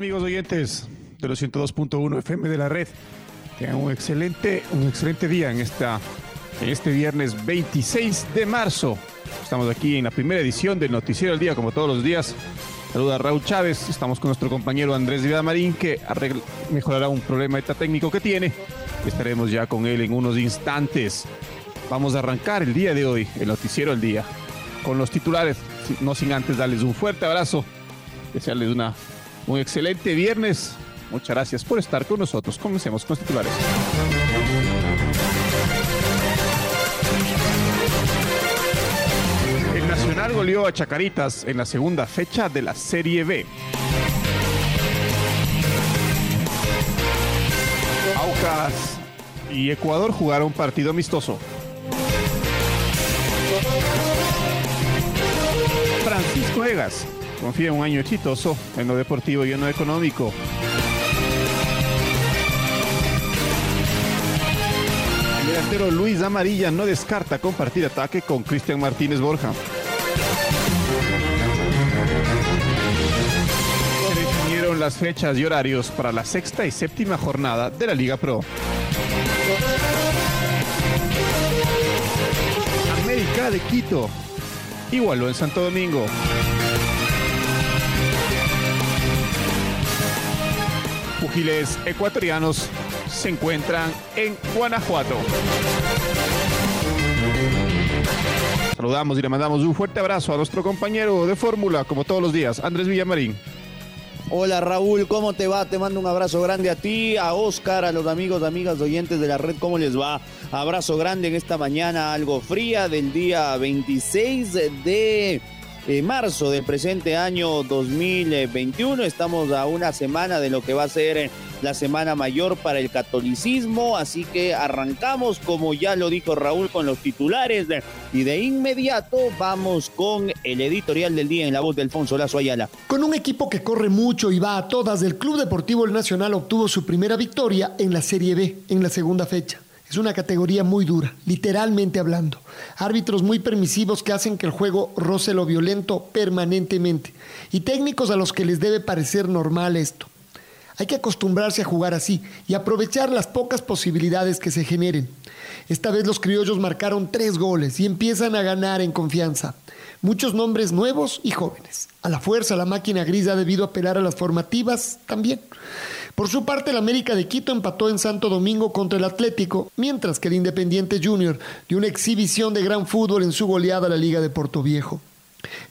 Amigos oyentes de los 102.1 FM de la red? Tengan un excelente, un excelente día en, esta, en este viernes 26 de marzo. Estamos aquí en la primera edición del Noticiero del Día, como todos los días. Saluda a Raúl Chávez. Estamos con nuestro compañero Andrés Marín, que mejorará un problema técnico que tiene. Estaremos ya con él en unos instantes. Vamos a arrancar el día de hoy, el Noticiero del Día, con los titulares, no sin antes darles un fuerte abrazo, desearles una un excelente viernes. Muchas gracias por estar con nosotros. Comencemos con los titulares. El Nacional goleó a Chacaritas en la segunda fecha de la Serie B. Aucas y Ecuador jugaron partido amistoso. Francisco Egas confía en un año exitoso en lo deportivo y en lo económico. El delantero Luis Amarilla no descarta compartir ataque con Cristian Martínez Borja. Se definieron las fechas y horarios para la sexta y séptima jornada de la Liga Pro. América de Quito igualó en Santo Domingo. Pugiles ecuatorianos se encuentran en Guanajuato. Saludamos y le mandamos un fuerte abrazo a nuestro compañero de fórmula, como todos los días, Andrés Villamarín. Hola Raúl, ¿cómo te va? Te mando un abrazo grande a ti, a Oscar, a los amigos, amigas, oyentes de la red, ¿cómo les va? Abrazo grande en esta mañana algo fría del día 26 de eh, marzo del presente año 2021. Estamos a una semana de lo que va a ser eh, la Semana Mayor para el catolicismo, así que arrancamos, como ya lo dijo Raúl, con los titulares y de inmediato vamos con el editorial del día en la voz de Alfonso Lazo Ayala. Con un equipo que corre mucho y va a todas, el Club Deportivo El Nacional obtuvo su primera victoria en la Serie B, en la segunda fecha. Es una categoría muy dura, literalmente hablando. Árbitros muy permisivos que hacen que el juego roce lo violento permanentemente. Y técnicos a los que les debe parecer normal esto. Hay que acostumbrarse a jugar así y aprovechar las pocas posibilidades que se generen. Esta vez los criollos marcaron tres goles y empiezan a ganar en confianza. Muchos nombres nuevos y jóvenes. A la fuerza, la máquina gris ha debido apelar a las formativas también. Por su parte, el América de Quito empató en Santo Domingo contra el Atlético, mientras que el Independiente Junior dio una exhibición de gran fútbol en su goleada a la Liga de Porto Viejo.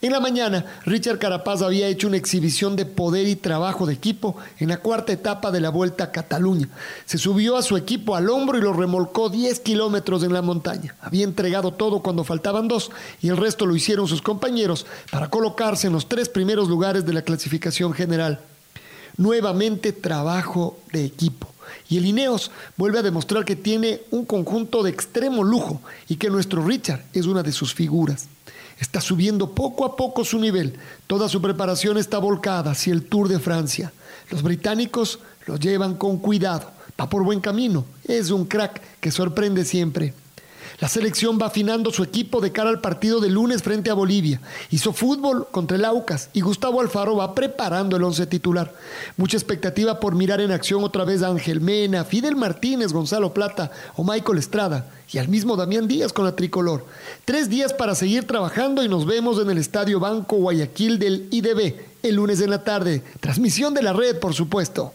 En la mañana, Richard Carapaz había hecho una exhibición de poder y trabajo de equipo en la cuarta etapa de la Vuelta a Cataluña. Se subió a su equipo al hombro y lo remolcó 10 kilómetros en la montaña. Había entregado todo cuando faltaban dos y el resto lo hicieron sus compañeros para colocarse en los tres primeros lugares de la clasificación general nuevamente trabajo de equipo. Y el Ineos vuelve a demostrar que tiene un conjunto de extremo lujo y que nuestro Richard es una de sus figuras. Está subiendo poco a poco su nivel. Toda su preparación está volcada hacia el Tour de Francia. Los británicos lo llevan con cuidado. Va por buen camino. Es un crack que sorprende siempre. La selección va afinando su equipo de cara al partido de lunes frente a Bolivia. Hizo fútbol contra el Aucas y Gustavo Alfaro va preparando el once titular. Mucha expectativa por mirar en acción otra vez a Ángel Mena, Fidel Martínez, Gonzalo Plata o Michael Estrada y al mismo Damián Díaz con la tricolor. Tres días para seguir trabajando y nos vemos en el Estadio Banco Guayaquil del IDB el lunes en la tarde. Transmisión de la red, por supuesto.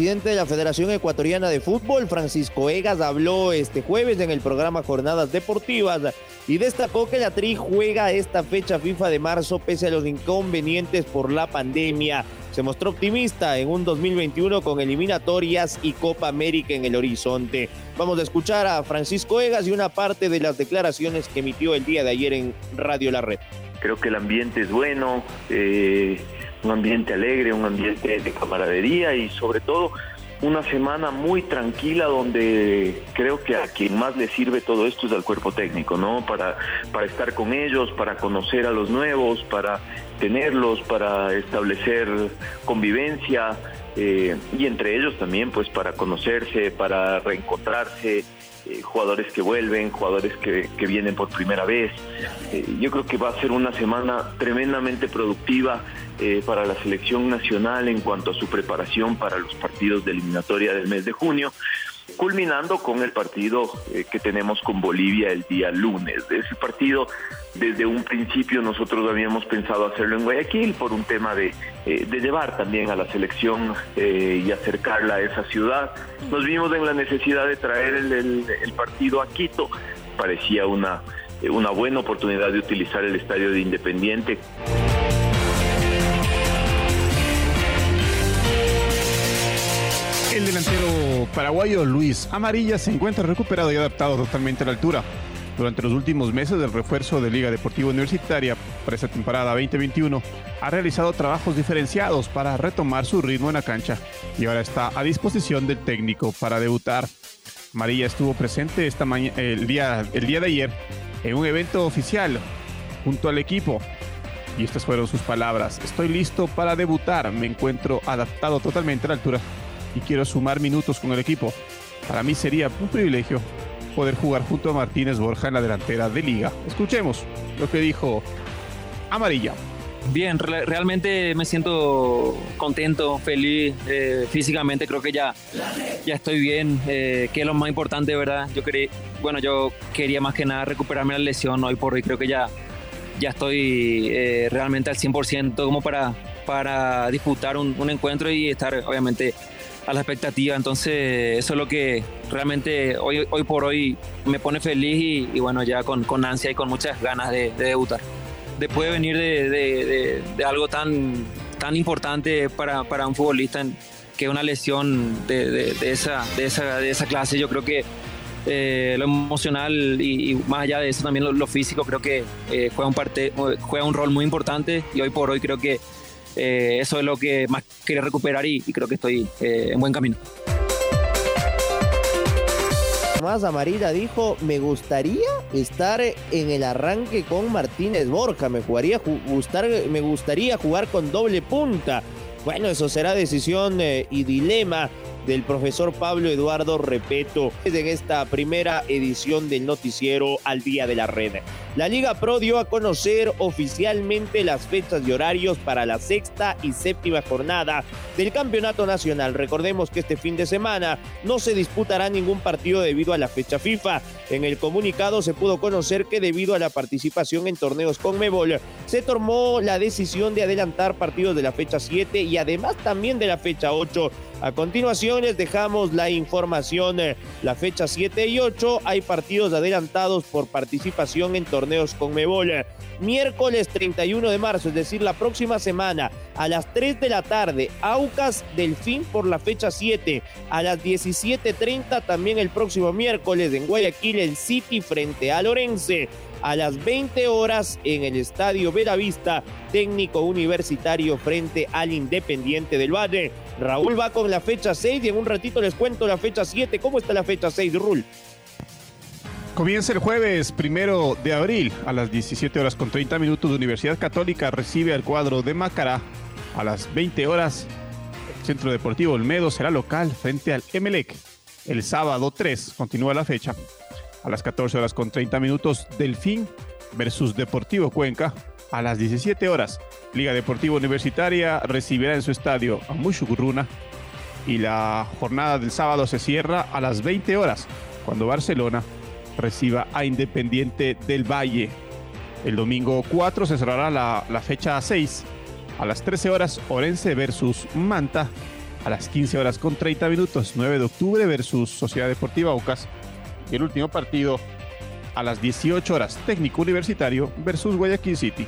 Presidente de la Federación Ecuatoriana de Fútbol, Francisco Egas, habló este jueves en el programa Jornadas Deportivas y destacó que la TRI juega esta fecha FIFA de marzo pese a los inconvenientes por la pandemia. Se mostró optimista en un 2021 con eliminatorias y Copa América en el horizonte. Vamos a escuchar a Francisco Egas y una parte de las declaraciones que emitió el día de ayer en Radio La Red. Creo que el ambiente es bueno. Eh un ambiente alegre, un ambiente de camaradería y sobre todo una semana muy tranquila donde creo que a quien más le sirve todo esto es al cuerpo técnico, ¿no? Para, para estar con ellos, para conocer a los nuevos, para tenerlos, para establecer convivencia eh, y entre ellos también pues para conocerse, para reencontrarse, eh, jugadores que vuelven, jugadores que, vienen por primera vez. Eh, yo creo que va a ser una semana tremendamente productiva eh, para la selección nacional en cuanto a su preparación para los partidos de eliminatoria del mes de junio culminando con el partido que tenemos con Bolivia el día lunes. Ese partido, desde un principio nosotros habíamos pensado hacerlo en Guayaquil por un tema de, de llevar también a la selección y acercarla a esa ciudad. Nos vimos en la necesidad de traer el, el partido a Quito. Parecía una, una buena oportunidad de utilizar el estadio de Independiente. Delantero paraguayo Luis Amarilla se encuentra recuperado y adaptado totalmente a la altura. Durante los últimos meses del refuerzo de Liga Deportiva Universitaria para esta temporada 2021, ha realizado trabajos diferenciados para retomar su ritmo en la cancha y ahora está a disposición del técnico para debutar. Amarilla estuvo presente esta el, día, el día de ayer en un evento oficial junto al equipo y estas fueron sus palabras. Estoy listo para debutar, me encuentro adaptado totalmente a la altura y quiero sumar minutos con el equipo. Para mí sería un privilegio poder jugar junto a Martínez Borja en la delantera de liga. Escuchemos lo que dijo Amarilla. Bien, realmente me siento contento, feliz, eh, físicamente creo que ya, ya estoy bien, eh, que es lo más importante, ¿verdad? Yo bueno, yo quería más que nada recuperarme la lesión, hoy por hoy creo que ya, ya estoy eh, realmente al 100% como para, para disputar un encuentro y estar obviamente a la expectativa. Entonces, eso es lo que realmente hoy, hoy por hoy me pone feliz y, bueno, ya con, con, ansia y con muchas ganas de, debutar. Después de venir de, de, algo tan, tan importante para, para un futbolista, que una lesión de, esa, de, esa, de esa clase, yo creo que eh, lo emocional y, más allá de eso también lo, físico creo que eh, juega, un parte, juega un rol muy importante y hoy por hoy creo que eh, eso es lo que más quería recuperar y, creo que estoy eh, en buen camino. Más Amarilla dijo, me gustaría estar en el arranque con Martínez Borja, me, jugaría, gustar, me gustaría jugar con doble punta. Bueno, eso será decisión eh, y dilema del profesor Pablo Eduardo Repeto en esta primera edición del noticiero al día de la red. La Liga Pro dio a conocer oficialmente las fechas y horarios para la sexta y séptima jornada del Campeonato Nacional. Recordemos que este fin de semana no se disputará ningún partido debido a la fecha FIFA. En el comunicado se pudo conocer que debido a la participación en torneos con Mebol, se tomó la decisión de adelantar partidos de la fecha 7 y además también de la fecha 8 a continuación les dejamos la información. La fecha 7 y 8 hay partidos adelantados por participación en torneos con Mebol. Miércoles 31 de marzo, es decir, la próxima semana, a las 3 de la tarde, Aucas Delfín por la fecha 7. A las 17.30 también el próximo miércoles en Guayaquil, el City frente a Lorense a las 20 horas en el Estadio Veravista, técnico universitario frente al Independiente del Valle. Raúl va con la fecha 6 y en un ratito les cuento la fecha 7. ¿Cómo está la fecha 6, Raúl? Comienza el jueves primero de abril a las 17 horas con 30 minutos. Universidad Católica recibe al cuadro de Macará a las 20 horas. El Centro Deportivo Olmedo será local frente al Emelec. El sábado 3 continúa la fecha a las 14 horas con 30 minutos Delfín versus Deportivo Cuenca. A las 17 horas, Liga Deportiva Universitaria recibirá en su estadio a Mushugurruna y la jornada del sábado se cierra a las 20 horas, cuando Barcelona reciba a Independiente del Valle. El domingo 4 se cerrará la, la fecha 6. A las 13 horas, Orense versus Manta. a las 15 horas con 30 minutos, 9 de octubre versus Sociedad Deportiva Aucas. Y el último partido a las 18 horas, Técnico Universitario versus Guayaquil City.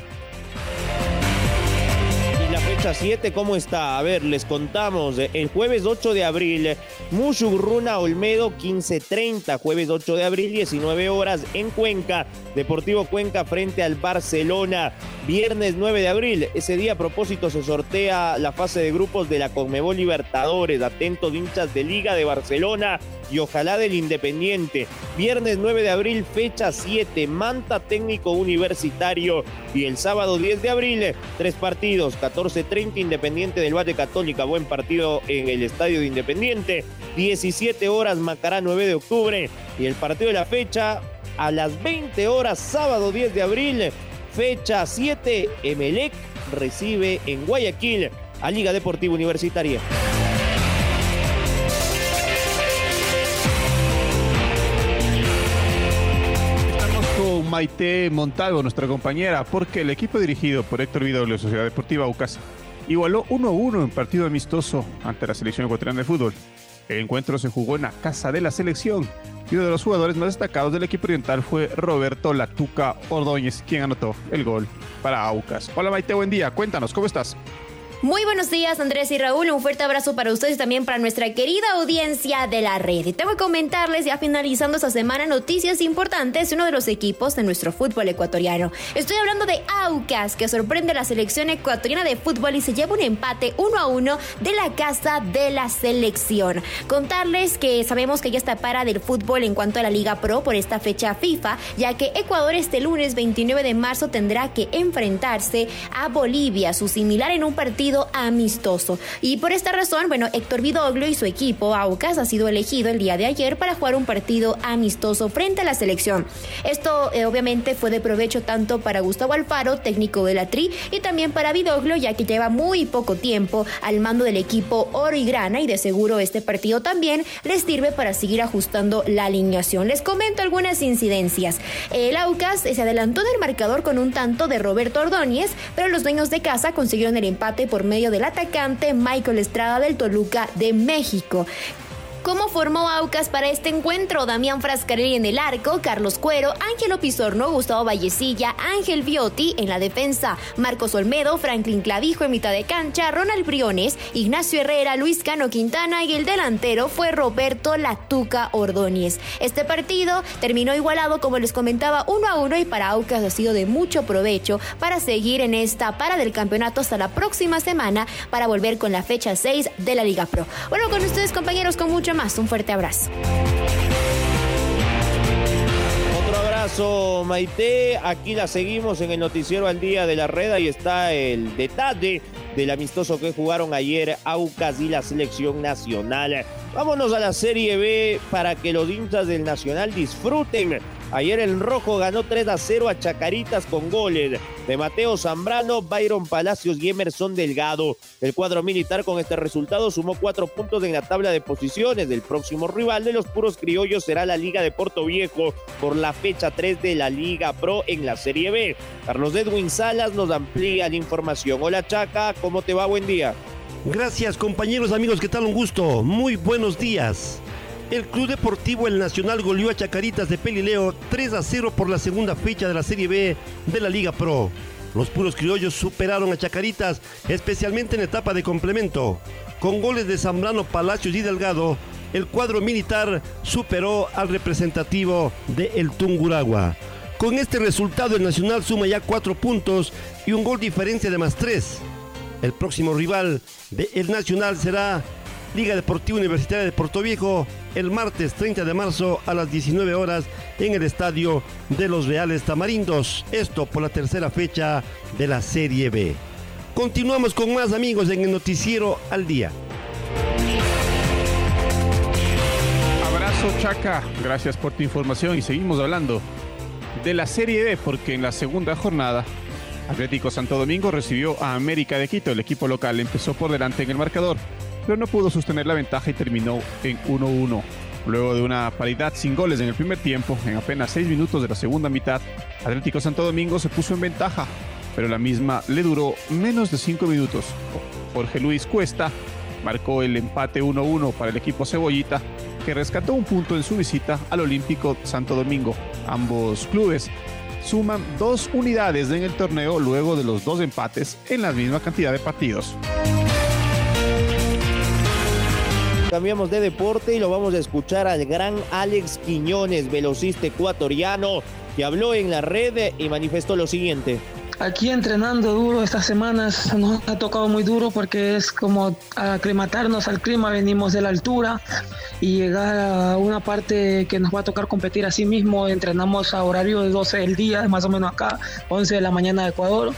Fecha 7, ¿cómo está? A ver, les contamos. El jueves 8 de abril, Mushurruna Olmedo 15.30. Jueves 8 de abril, 19 horas en Cuenca. Deportivo Cuenca frente al Barcelona. Viernes 9 de abril, ese día a propósito se sortea la fase de grupos de la Conmebol Libertadores. Atentos hinchas de Liga de Barcelona y ojalá del Independiente. Viernes 9 de abril, fecha 7, Manta Técnico Universitario. Y el sábado 10 de abril, tres partidos, 14.30 Independiente del Valle Católica, buen partido en el Estadio de Independiente. 17 horas, Macará 9 de octubre. Y el partido de la fecha, a las 20 horas, sábado 10 de abril, fecha 7, Emelec recibe en Guayaquil a Liga Deportiva Universitaria. Maite Montalvo, nuestra compañera, porque el equipo dirigido por Héctor Vidoglio, Sociedad Deportiva Aucas, igualó 1-1 en partido amistoso ante la selección ecuatoriana de fútbol. El encuentro se jugó en la casa de la selección y uno de los jugadores más destacados del equipo oriental fue Roberto Latuca Ordóñez, quien anotó el gol para Aucas. Hola Maite, buen día. Cuéntanos, ¿cómo estás? Muy buenos días Andrés y Raúl, un fuerte abrazo para ustedes y también para nuestra querida audiencia de la red. Y tengo que comentarles ya finalizando esta semana noticias importantes de uno de los equipos de nuestro fútbol ecuatoriano. Estoy hablando de Aucas, que sorprende a la selección ecuatoriana de fútbol y se lleva un empate 1 a 1 de la casa de la selección. Contarles que sabemos que ya está para del fútbol en cuanto a la Liga Pro por esta fecha FIFA, ya que Ecuador este lunes 29 de marzo tendrá que enfrentarse a Bolivia, su similar en un partido amistoso. Y por esta razón, bueno, Héctor Vidoglio y su equipo Aucas ha sido elegido el día de ayer para jugar un partido amistoso frente a la selección. Esto eh, obviamente fue de provecho tanto para Gustavo Alfaro, técnico de la Tri, y también para Vidoglio, ya que lleva muy poco tiempo al mando del equipo Oro y Grana y de seguro este partido también les sirve para seguir ajustando la alineación. Les comento algunas incidencias. El Aucas se adelantó del marcador con un tanto de Roberto Ordóñez, pero los dueños de casa consiguieron el empate por medio del atacante Michael Estrada del Toluca de México. ¿Cómo formó Aucas para este encuentro? Damián Frascarelli en el arco, Carlos Cuero, Ángelo Pizorno, Gustavo Vallecilla, Ángel Viotti en la defensa, Marcos Olmedo, Franklin Clavijo en mitad de cancha, Ronald Briones, Ignacio Herrera, Luis Cano Quintana y el delantero fue Roberto Latuca Ordóñez. Este partido terminó igualado, como les comentaba, uno a uno y para Aucas ha sido de mucho provecho para seguir en esta para del campeonato hasta la próxima semana para volver con la fecha 6 de la Liga Pro. Bueno, con ustedes compañeros, con mucho más. Un fuerte abrazo. Otro abrazo, Maite. Aquí la seguimos en el noticiero al día de la red. Ahí está el detalle del amistoso que jugaron ayer Aucas y la selección nacional. Vámonos a la Serie B para que los hinchas del Nacional disfruten. Ayer el Rojo ganó 3 a 0 a Chacaritas con goles de Mateo Zambrano, Byron Palacios y Emerson Delgado. El cuadro militar con este resultado sumó cuatro puntos en la tabla de posiciones. El próximo rival de los puros criollos será la Liga de Puerto Viejo por la fecha 3 de la Liga Pro en la Serie B. Carlos Edwin Salas nos amplía la información. Hola Chaca, ¿cómo te va? Buen día. Gracias compañeros, amigos, ¿qué tal? Un gusto. Muy buenos días. El Club Deportivo El Nacional goleó a Chacaritas de Pelileo 3 a 0 por la segunda fecha de la Serie B de la Liga Pro. Los puros criollos superaron a Chacaritas, especialmente en etapa de complemento. Con goles de Zambrano, Palacios y Delgado, el cuadro militar superó al representativo de El Tunguragua. Con este resultado, el Nacional suma ya cuatro puntos y un gol diferencia de más tres. El próximo rival de El Nacional será Liga Deportiva Universitaria de Puerto Viejo el martes 30 de marzo a las 19 horas en el estadio de los Reales Tamarindos. Esto por la tercera fecha de la Serie B. Continuamos con más amigos en el noticiero al día. Abrazo Chaca, gracias por tu información y seguimos hablando de la Serie B porque en la segunda jornada Atlético Santo Domingo recibió a América de Quito, el equipo local empezó por delante en el marcador pero no pudo sostener la ventaja y terminó en 1-1. Luego de una paridad sin goles en el primer tiempo, en apenas 6 minutos de la segunda mitad, Atlético Santo Domingo se puso en ventaja, pero la misma le duró menos de 5 minutos. Jorge Luis Cuesta marcó el empate 1-1 para el equipo Cebollita, que rescató un punto en su visita al Olímpico Santo Domingo. Ambos clubes suman dos unidades en el torneo luego de los dos empates en la misma cantidad de partidos. Cambiamos de deporte y lo vamos a escuchar al gran Alex Quiñones, velocista ecuatoriano, que habló en la red y manifestó lo siguiente. Aquí entrenando duro estas semanas nos ha tocado muy duro porque es como aclimatarnos al clima, venimos de la altura y llegar a una parte que nos va a tocar competir así mismo, entrenamos a horario de 12 del día, más o menos acá, 11 de la mañana de Ecuador.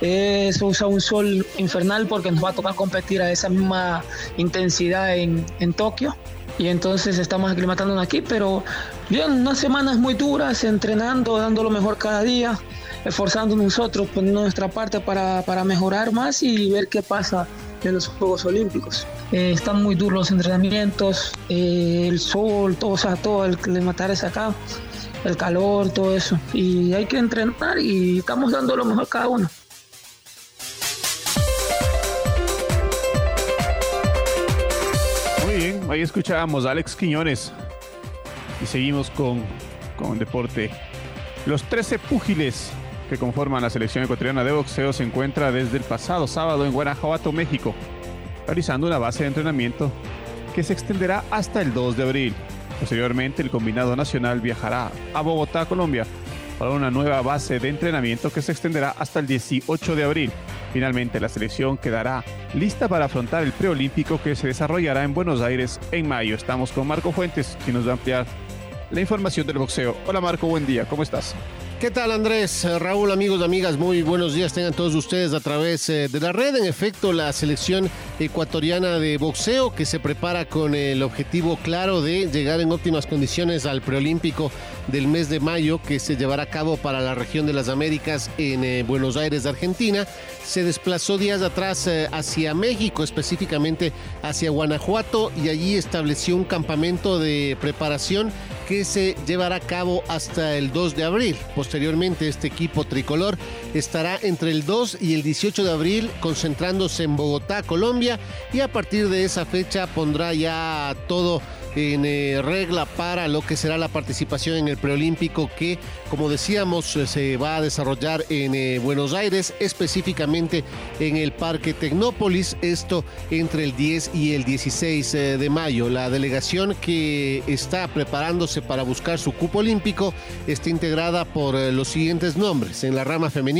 Se usa un sol infernal porque nos va a tocar competir a esa misma intensidad en, en Tokio y entonces estamos aclimatándonos aquí, pero bien, unas semanas muy duras, entrenando, dando lo mejor cada día esforzando nosotros, poniendo nuestra parte para, para mejorar más y ver qué pasa en los Juegos Olímpicos. Eh, están muy duros los entrenamientos, eh, el sol, todo, o sea, todo el matar es acá, el calor, todo eso. Y hay que entrenar y estamos dando lo mejor cada uno. Ahí escuchábamos a Alex Quiñones y seguimos con, con deporte. Los 13 púgiles que conforman la selección ecuatoriana de boxeo se encuentra desde el pasado sábado en Guanajuato, México, realizando una base de entrenamiento que se extenderá hasta el 2 de abril. Posteriormente, el combinado nacional viajará a Bogotá, Colombia, para una nueva base de entrenamiento que se extenderá hasta el 18 de abril. Finalmente, la selección quedará lista para afrontar el preolímpico que se desarrollará en Buenos Aires en mayo. Estamos con Marco Fuentes, quien nos va a ampliar la información del boxeo. Hola Marco, buen día, ¿cómo estás? ¿Qué tal Andrés? Raúl, amigos, amigas, muy buenos días tengan todos ustedes a través eh, de la red. En efecto, la selección ecuatoriana de boxeo que se prepara con el objetivo claro de llegar en óptimas condiciones al preolímpico del mes de mayo que se llevará a cabo para la región de las Américas en eh, Buenos Aires, Argentina, se desplazó días atrás eh, hacia México, específicamente hacia Guanajuato y allí estableció un campamento de preparación que se llevará a cabo hasta el 2 de abril. Posteriormente, este equipo tricolor estará entre el 2 y el 18 de abril concentrándose en Bogotá, Colombia, y a partir de esa fecha pondrá ya todo en eh, regla para lo que será la participación en el preolímpico que, como decíamos, eh, se va a desarrollar en eh, Buenos Aires, específicamente en el Parque Tecnópolis, esto entre el 10 y el 16 de mayo. La delegación que está preparándose para buscar su cupo olímpico está integrada por los siguientes nombres. En la rama femenina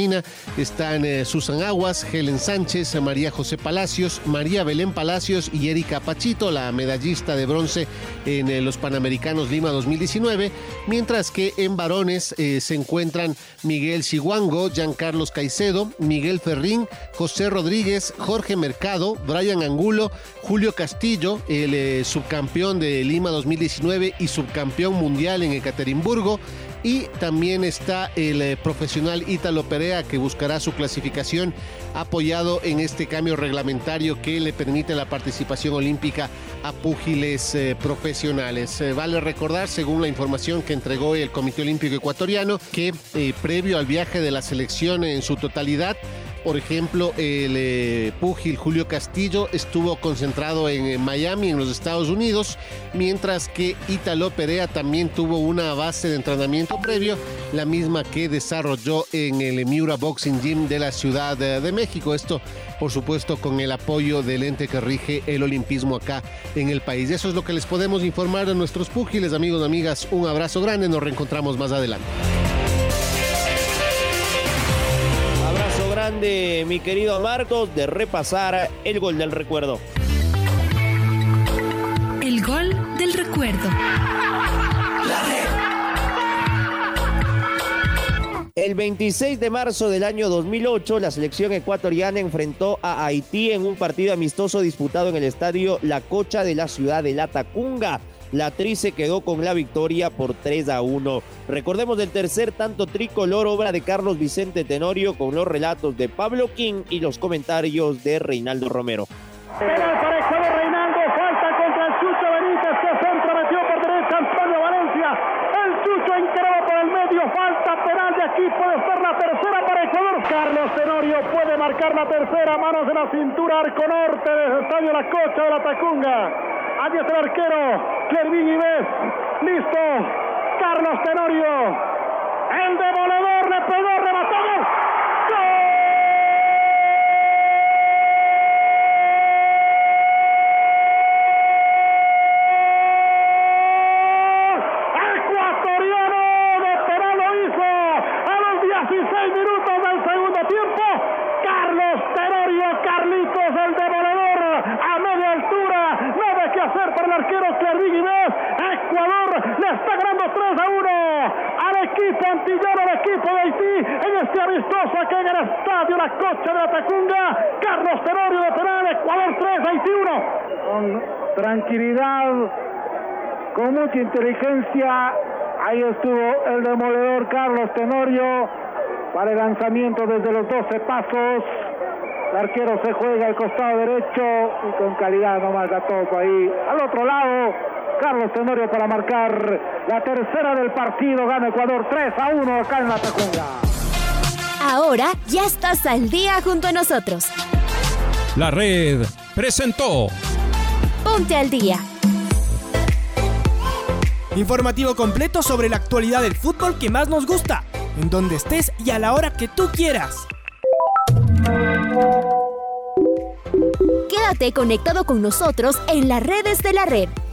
están Susan Aguas, Helen Sánchez, María José Palacios, María Belén Palacios y Erika Pachito, la medallista de bronce en eh, los Panamericanos Lima 2019, mientras que en varones eh, se encuentran Miguel Siguango, Giancarlos Caicedo, Miguel Ferrín, José Rodríguez, Jorge Mercado, Brian Angulo, Julio Castillo, el eh, subcampeón de Lima 2019 y subcampeón mundial en Ekaterimburgo, y también está el eh, profesional Ítalo Perea que buscará su clasificación apoyado en este cambio reglamentario que le permite la participación olímpica a púgiles eh, profesionales. Eh, vale recordar, según la información que entregó el Comité Olímpico Ecuatoriano, que previo al viaje de la selección en su totalidad, por ejemplo, el eh, púgil Julio Castillo estuvo concentrado en Miami, en los Estados Unidos, mientras que Italo Perea también tuvo una base de entrenamiento previo, la misma que desarrolló en el Miura Boxing Gym de la Ciudad de México. Esto, por supuesto, con el apoyo del ente que rige el olimpismo acá en el país. Eso es lo que les podemos informar a nuestros púgiles, amigos amigas. Un abrazo grande, nos reencontramos más adelante. De mi querido Marcos, de repasar el gol del recuerdo. El gol del recuerdo. El 26 de marzo del año 2008, la selección ecuatoriana enfrentó a Haití en un partido amistoso disputado en el estadio La Cocha de la ciudad de La Tacunga. La Tri se quedó con la victoria por 3 a 1. Recordemos del tercer tanto tricolor, obra de Carlos Vicente Tenorio, con los relatos de Pablo King y los comentarios de Reinaldo Romero. Penal para Ecuador, Reinaldo, falta contra el Chucho Benítez, que centro metió por derecha Antonio Valencia. El Chucho encarado por el medio, falta penal de aquí, puede ser la tercera para Ecuador. Carlos Tenorio puede marcar la tercera, manos de la cintura, arco norte del estadio La Cocha de la Tacunga. Está el arquero, Ives. Listo, Carlos Tenorio. El demoledor le pegó, remató. Ecuatoriano de penal lo hizo a los 16 minutos del segundo tiempo. Carlos Tenorio, Carlitos, el demoledor a media altura. Nada que hacer para el arquero Clervin Ives. Ecuador le está ganando 3 a 1 al equipo antillano, al equipo de Haití en este amistoso aquí en el estadio La Cocha de la. Carlos Tenorio de penal, Ecuador 3, Haití 1. Con tranquilidad, con mucha inteligencia, ahí estuvo el demoledor Carlos Tenorio para el lanzamiento desde los 12 pasos. El arquero se juega al costado derecho y con calidad nomás la toco ahí. Al otro lado, Carlos Tenorio para marcar la tercera del partido. Gana Ecuador 3 a 1 acá en la Tacunga. Ahora ya estás al día junto a nosotros. La red presentó Ponte al día. Informativo completo sobre la actualidad del fútbol que más nos gusta, en donde estés y a la hora que tú quieras. Quédate conectado con nosotros en las redes de la red.